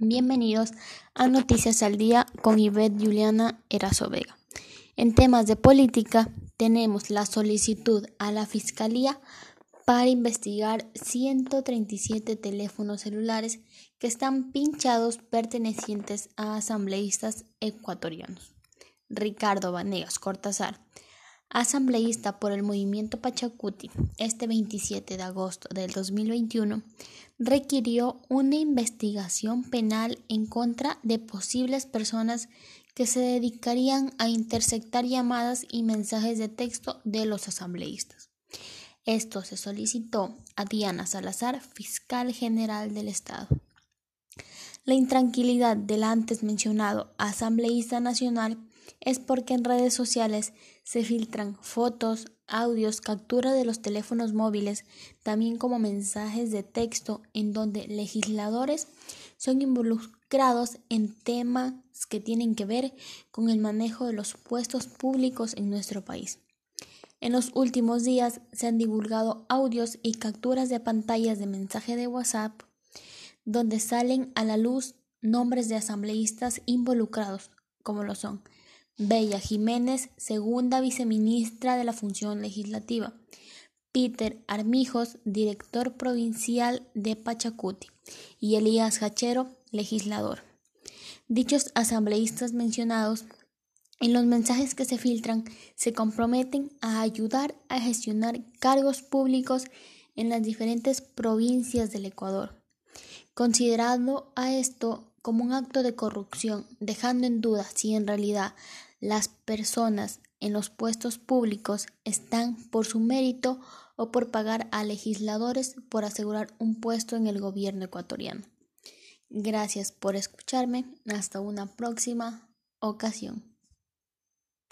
Bienvenidos a Noticias al Día con Ivette Juliana Erazo Vega. En temas de política, tenemos la solicitud a la Fiscalía para investigar 137 teléfonos celulares que están pinchados pertenecientes a asambleístas ecuatorianos. Ricardo Vanegas Cortázar, asambleísta por el movimiento Pachacuti, este 27 de agosto del 2021, requirió una investigación penal en contra de posibles personas que se dedicarían a interceptar llamadas y mensajes de texto de los asambleístas. Esto se solicitó a Diana Salazar, fiscal general del Estado. La intranquilidad del antes mencionado asambleísta nacional es porque en redes sociales se filtran fotos, audios, captura de los teléfonos móviles, también como mensajes de texto en donde legisladores son involucrados en temas que tienen que ver con el manejo de los puestos públicos en nuestro país. En los últimos días se han divulgado audios y capturas de pantallas de mensaje de WhatsApp donde salen a la luz nombres de asambleístas involucrados, como lo son Bella Jiménez, segunda viceministra de la Función Legislativa. Peter Armijos, director provincial de Pachacuti. Y Elías Hachero, legislador. Dichos asambleístas mencionados en los mensajes que se filtran se comprometen a ayudar a gestionar cargos públicos en las diferentes provincias del Ecuador. Considerando a esto como un acto de corrupción, dejando en duda si en realidad las personas en los puestos públicos están por su mérito o por pagar a legisladores por asegurar un puesto en el gobierno ecuatoriano. Gracias por escucharme. Hasta una próxima ocasión.